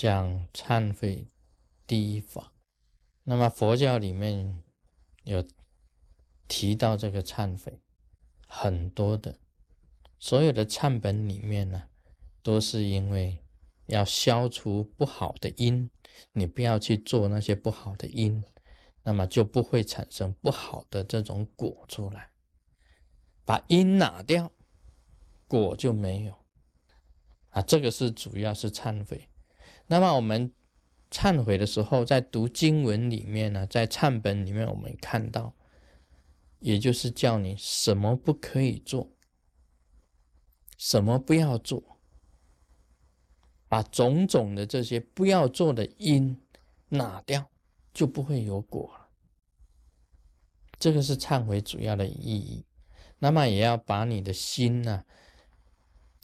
讲忏悔第一法。那么佛教里面有提到这个忏悔，很多的，所有的忏本里面呢，都是因为要消除不好的因，你不要去做那些不好的因，那么就不会产生不好的这种果出来。把因拿掉，果就没有。啊，这个是主要是忏悔。那么我们忏悔的时候，在读经文里面呢，在忏本里面，我们看到，也就是叫你什么不可以做，什么不要做，把种种的这些不要做的因拿掉，就不会有果了。这个是忏悔主要的意义。那么也要把你的心呢。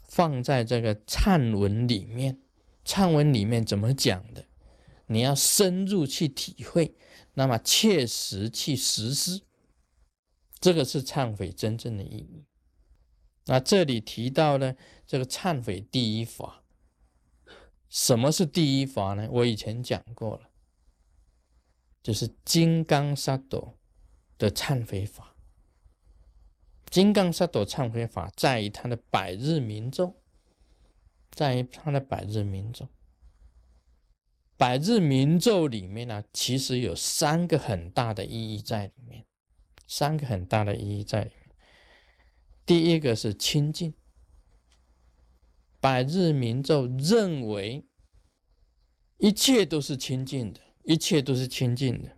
放在这个忏文里面，忏文里面怎么讲的？你要深入去体会，那么切实去实施，这个是忏悔真正的意义。那这里提到呢，这个忏悔第一法，什么是第一法呢？我以前讲过了，就是金刚萨埵的忏悔法。金刚萨埵忏悔法在于它的百日明咒，在于它的百日明咒。百日明咒里面呢，其实有三个很大的意义在里面，三个很大的意义在里面。第一个是清净，百日明咒认为一切都是清净的，一切都是清净的，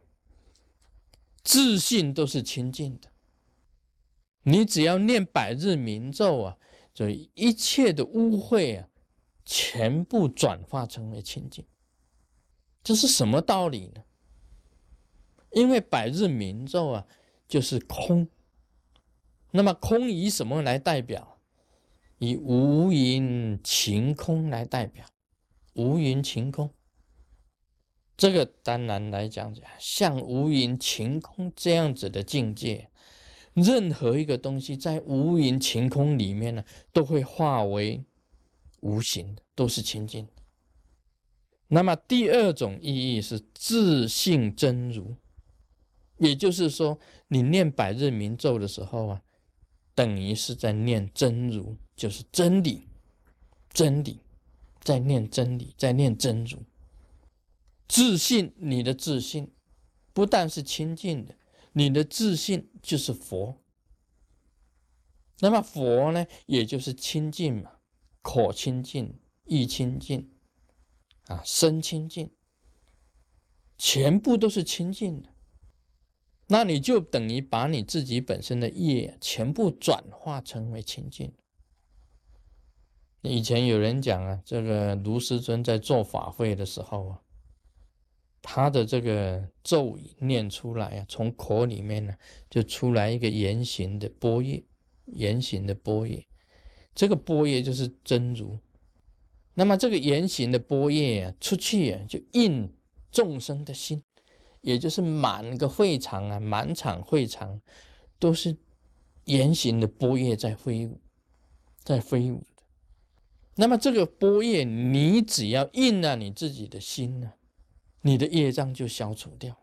自信都是清净的。你只要念百日明咒啊，就一切的污秽啊，全部转化成为清净。这是什么道理呢？因为百日明咒啊，就是空。那么空以什么来代表？以无云晴空来代表。无云晴空，这个当然来讲讲，像无云晴空这样子的境界。任何一个东西在无云晴空里面呢，都会化为无形的，都是清净。那么第二种意义是自信真如，也就是说，你念百日明咒的时候啊，等于是在念真如，就是真理，真理，在念真理，在念真如。自信，你的自信不但是清净的。你的自信就是佛，那么佛呢，也就是清净嘛，可清净、意清净啊，身清净，全部都是清净的。那你就等于把你自己本身的业全部转化成为清净。以前有人讲啊，这个卢师尊在做法会的时候啊。他的这个咒语念出来啊，从口里面呢就出来一个圆形的波叶，圆形的波叶，这个波叶就是真如。那么这个圆形的波叶啊，出去啊就应众生的心，也就是满个会场啊，满场会场都是圆形的波叶在飞舞，在飞舞的。那么这个波叶，你只要应了你自己的心呢。你的业障就消除掉，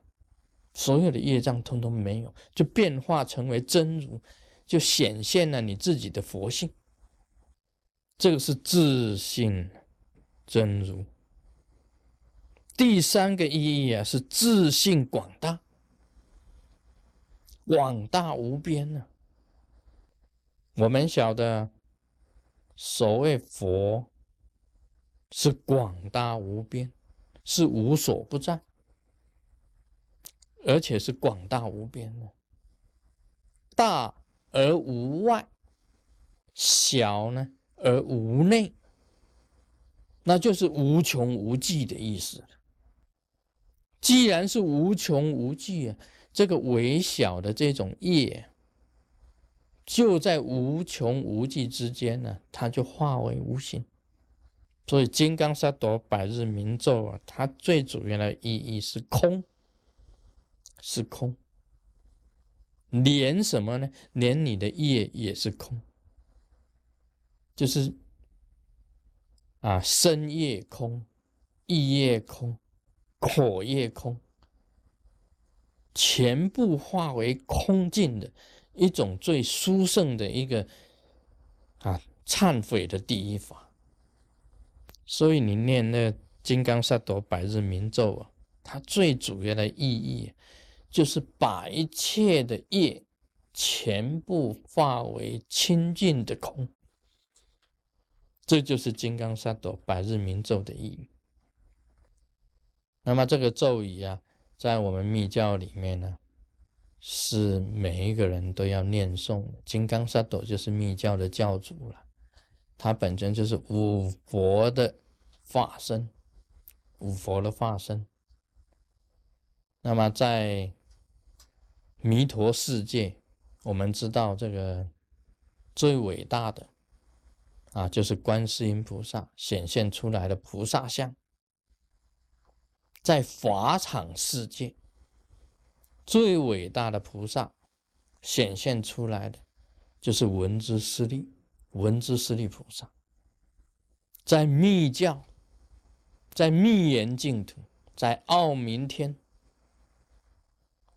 所有的业障通通没有，就变化成为真如，就显现了你自己的佛性。这个是自信真如。第三个意义啊，是自信广大，广大无边呢。我们晓得，所谓佛是广大无边。是无所不在，而且是广大无边的，大而无外，小呢而无内，那就是无穷无际的意思既然是无穷无际啊，这个微小的这种业，就在无穷无际之间呢，它就化为无形。所以金刚萨埵百日明咒啊，它最主要的意义是空，是空。连什么呢？连你的业也是空，就是啊，身业空，意业空、口业空，全部化为空尽的一种最殊胜的一个啊忏悔的第一法。所以你念那金刚萨埵百日明咒啊，它最主要的意义就是把一切的业全部化为清净的空。这就是金刚萨埵百日明咒的意义。那么这个咒语啊，在我们密教里面呢，是每一个人都要念诵。金刚萨埵就是密教的教主了，他本身就是五佛的化身，五佛的化身。那么在弥陀世界，我们知道这个最伟大的。啊，就是观世音菩萨显现出来的菩萨像，在法场世界最伟大的菩萨显现出来的，就是文殊师利，文殊师利菩萨。在密教，在密严净土，在奥明天，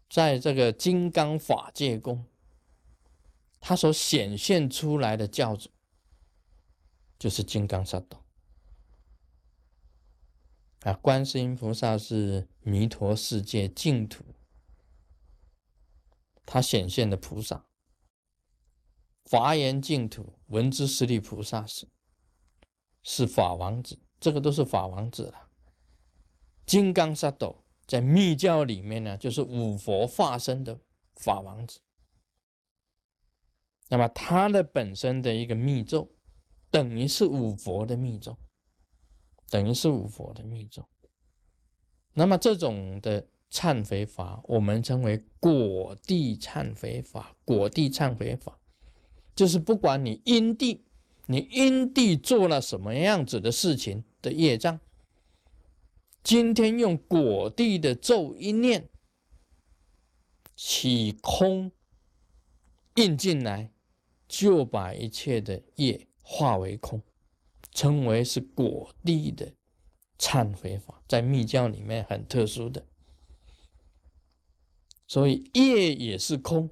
在这个金刚法界宫，他所显现出来的教主。就是金刚萨埵啊，观世音菩萨是弥陀世界净土，他显现的菩萨，华严净土文殊师利菩萨是是法王子，这个都是法王子了。金刚萨埵在密教里面呢，就是五佛化身的法王子，那么他的本身的一个密咒。等于是五佛的密咒，等于是五佛的密咒。那么这种的忏悔法，我们称为果地忏悔法。果地忏悔法，就是不管你因地，你因地做了什么样子的事情的业障，今天用果地的咒一念，起空印进来，就把一切的业。化为空，称为是果地的忏悔法，在密教里面很特殊的。所以业也是空，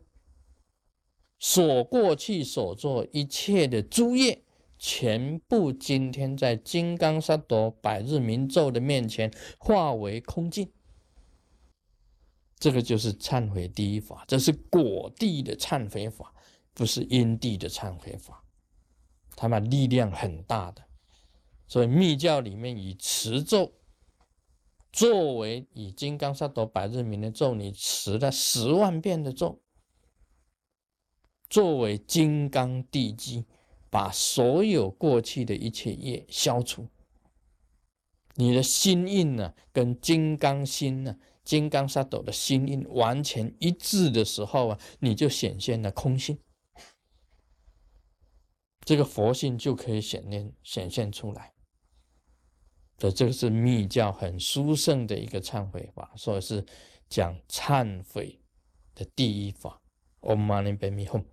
所过去所做一切的诸业，全部今天在金刚萨埵百日明咒的面前化为空尽。这个就是忏悔第一法，这是果地的忏悔法，不是因地的忏悔法。他们力量很大的，所以密教里面以持咒作为以金刚萨埵百日明的咒，你持了十万遍的咒，作为金刚地基，把所有过去的一切业消除。你的心印呢，跟金刚心呢，金刚萨埵的心印完全一致的时候啊，你就显现了空性。这个佛性就可以显现显现出来，所以这个是密教很殊胜的一个忏悔法，所以是讲忏悔的第一法。Om Mani Padme Hum。